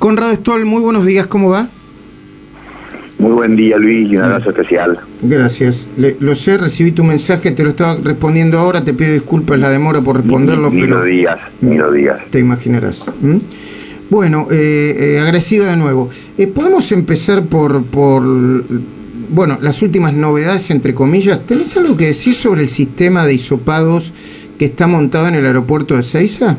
Conrado Stoll, muy buenos días, ¿cómo va? Muy buen día, Luis, y un abrazo especial. Gracias. lo sé, recibí tu mensaje, te lo estaba respondiendo ahora, te pido disculpas la demora por responderlo, ni, pero... lo digas, ni lo digas. Te imaginarás. Bueno, eh, eh, agradecido de nuevo. Eh, Podemos empezar por, por, bueno, las últimas novedades, entre comillas. ¿Tenés algo que decir sobre el sistema de hisopados que está montado en el aeropuerto de Ceiza?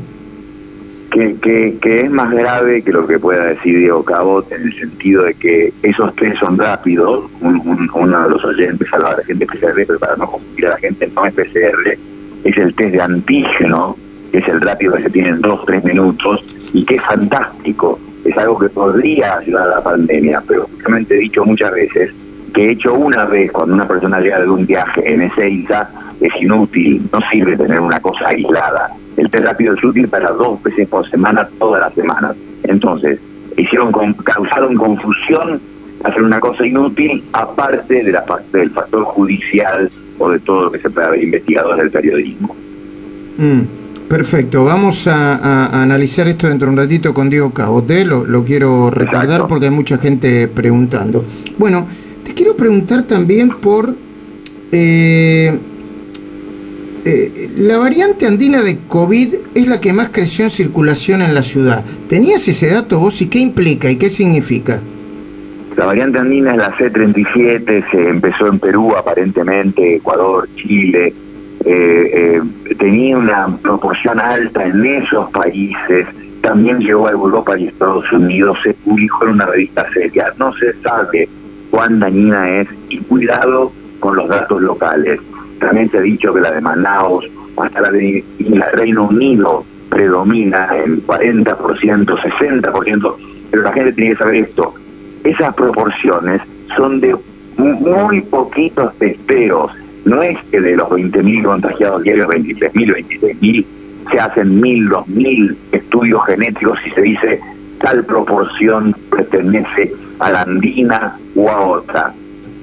Que, que, es más grave que lo que pueda decir Diego Cabot en el sentido de que esos test son rápidos. uno de los oyentes hablaba de gente PCR, pero para no confundir a la gente, no es PCR, es el test de antígeno, que es el rápido que se tiene en dos, tres minutos y que es fantástico. Es algo que podría ayudar a la pandemia, pero justamente he dicho muchas veces que he hecho una vez cuando una persona llega de un viaje en Ezeiza, es inútil, no sirve tener una cosa aislada el test rápido es útil para dos veces por semana, todas las semanas. Entonces, hicieron causaron confusión, hacer una cosa inútil, aparte de la, del factor judicial o de todo lo que se puede haber investigado desde el periodismo. Mm, perfecto, vamos a, analizar esto dentro de un ratito con Diego Cabote, lo, lo quiero recordar porque hay mucha gente preguntando. Bueno, te quiero preguntar también por... Eh, eh, la variante andina de COVID es la que más creció en circulación en la ciudad. ¿Tenías ese dato vos y qué implica y qué significa? La variante andina es la C37, se empezó en Perú aparentemente, Ecuador, Chile. Eh, eh, tenía una proporción alta en esos países. También llegó a Europa y Estados Unidos. Se publicó en una revista seria. No se sabe cuán dañina es y cuidado con los datos locales también se ha dicho que la de Manaus, hasta la de Reino Unido, predomina en 40%, 60%, pero la gente tiene que saber esto. Esas proporciones son de muy poquitos testeos. No es que de los 20.000 contagiados diarios, 23.000, 26.000, se hacen 1.000, 2.000 estudios genéticos y se dice tal proporción pertenece a la andina o a otra.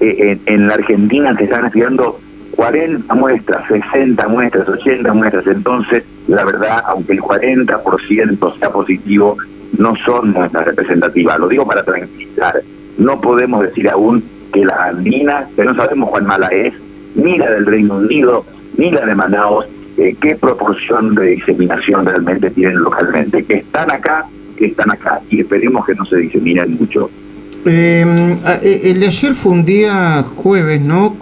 Eh, en la Argentina se están estudiando 40 muestras, 60 muestras, 80 muestras. Entonces, la verdad, aunque el 40% sea positivo, no son muestras representativas. Lo digo para tranquilizar. No podemos decir aún que la andina, que no sabemos cuán mala es, ni la del Reino Unido, ni la de Manaus, eh, qué proporción de diseminación realmente tienen localmente. Que están acá, que están acá. Y esperemos que no se diseminen mucho eh, el de ayer fue un día jueves, ¿no?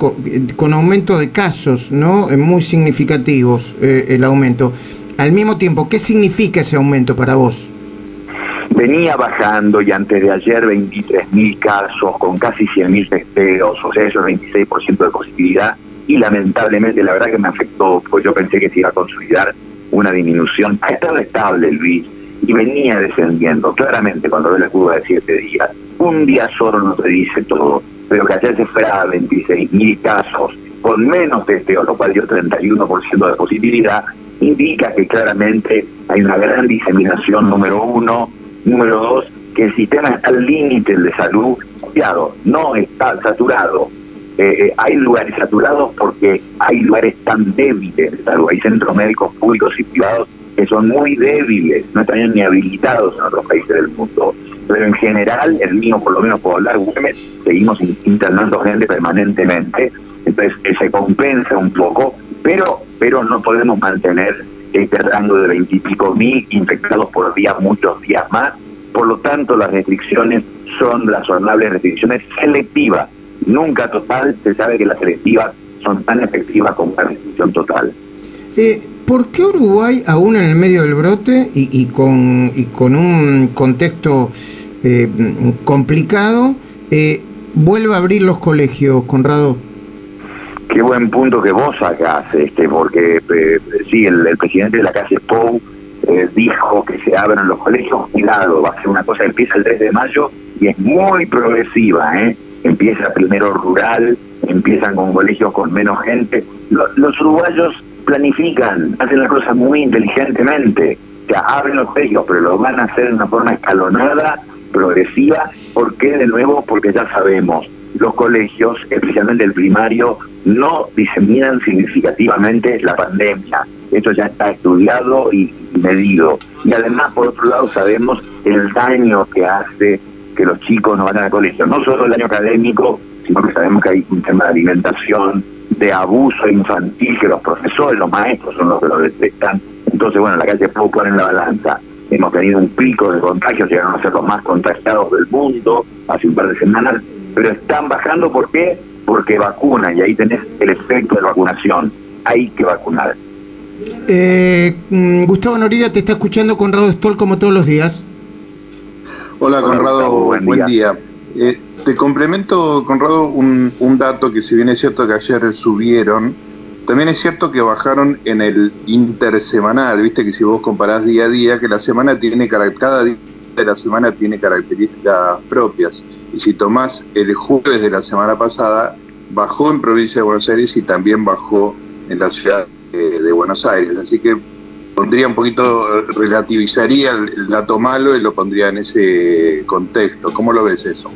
Con, aumento de casos, ¿no? Eh, muy significativos eh, el aumento. Al mismo tiempo, ¿qué significa ese aumento para vos? Venía bajando y antes de ayer 23.000 casos con casi 100.000 testeos, o sea, eso es 26% de positividad y lamentablemente la verdad que me afectó, pues yo pensé que se iba a consolidar una disminución. Ha estado estable, Luis, y venía descendiendo. Claramente, cuando ve la curva de 7 días, un día solo no te dice todo, pero que ayer se fuera a 26.000 casos con menos testeo, lo cual dio 31% de positividad, indica que claramente hay una gran diseminación, número uno. Número dos, que el sistema está al límite de salud, cuidado, no está saturado. Eh, eh, hay lugares saturados porque hay lugares tan débiles de salud, hay centros médicos públicos y privados que son muy débiles, no están ni habilitados en otros países del mundo. Pero en general, el mío, por lo menos puedo hablar, seguimos internando gente permanentemente, entonces se compensa un poco, pero pero no podemos mantener este rango de veintipico mil infectados por día, muchos días más. Por lo tanto, las restricciones son razonables restricciones selectivas, nunca total. Se sabe que las selectivas son tan efectivas como la restricción total. Eh, ¿Por qué Uruguay, aún en el medio del brote y, con, y con un contexto eh, complicado, eh, vuelve a abrir los colegios, Conrado? Qué buen punto que vos sacás, este, porque eh, sí, el, presidente de la calle Pou eh, dijo que se abran los colegios, cuidado, va a ser una cosa que empieza el 3 de mayo y es muy progresiva, ¿eh? empieza primero rural, empiezan con colegios con menos gente. los uruguayos planifican, hacen las cosas muy inteligentemente. O sea, abren los colegios, pero lo van a hacer de una forma escalonada, progresiva. ¿Por qué? De nuevo, porque ya sabemos, los colegios, especialmente el primario, no diseminan significativamente la pandemia. Esto ya está estudiado y medido. Y además, por otro lado, sabemos el daño que hace que los chicos no vayan al colegio. No solo el daño académico, sino que sabemos que hay un tema de alimentación, de abuso infantil, que los profesores, los maestros son los que lo detectan. Entonces, bueno, la calle poner en la balanza. Hemos tenido un pico de contagios, llegaron a ser los más contagiados del mundo hace un par de semanas, pero están bajando, ¿por qué? Porque vacunan y ahí tenés el efecto de la vacunación. Hay que vacunar. Eh, mm, Gustavo Norida te está escuchando Conrado Stoll como todos los días. Hola, Conrado, buen, día. Eh, te complemento, Conrado, un, un dato que si bien es cierto que ayer subieron, también es cierto que bajaron en el intersemanal, viste que si vos comparás día a día, que la semana tiene cada día de la semana tiene características propias. Y si tomás el jueves de la semana pasada, bajó en provincia de Buenos Aires y también bajó en la ciudad de, Buenos Aires. Así que pondría un poquito, relativizaría el, dato malo y lo pondría en ese contexto. ¿Cómo lo ves eso?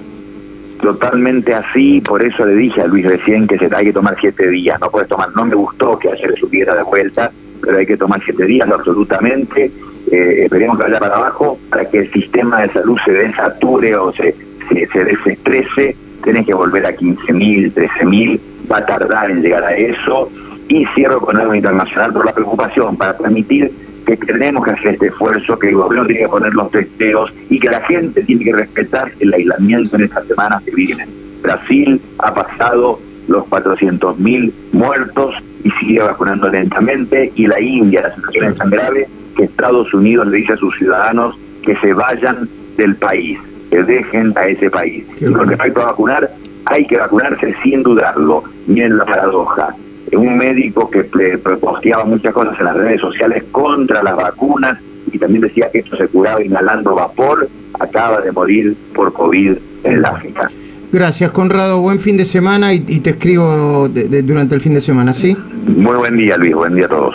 Totalmente así, por eso le dije a Luis recién que se hay que tomar siete días, no puedes tomar, no me gustó que ayer subiera de vuelta, pero hay que tomar siete días, absolutamente, eh, esperemos que vaya para abajo para que el sistema de salud se desature o se, se, se desestrese, tenés que volver a 15.000, 13.000, va a tardar en llegar a eso, y cierro con algo internacional por la preocupación para permitir que tenemos que hacer este esfuerzo, que el gobierno tiene que poner los testeos y que la gente tiene que respetar el aislamiento en estas semanas que vienen. Brasil ha pasado los 400.000 muertos y sigue vacunando lentamente y la India, la situación es tan grave que Estados Unidos le dice a sus ciudadanos que se vayan del país, que dejen a ese país. Y con respecto a vacunar, hay que vacunarse sin dudarlo. Miren la paradoja un médico que posteaba muchas cosas en las redes sociales contra las vacunas y también decía que esto se curaba inhalando vapor, acaba de morir por COVID en África. Gracias, Conrado. Buen fin de semana y, te escribo durante el fin de semana, ¿sí? Muy buen día, Luis. Buen día a todos.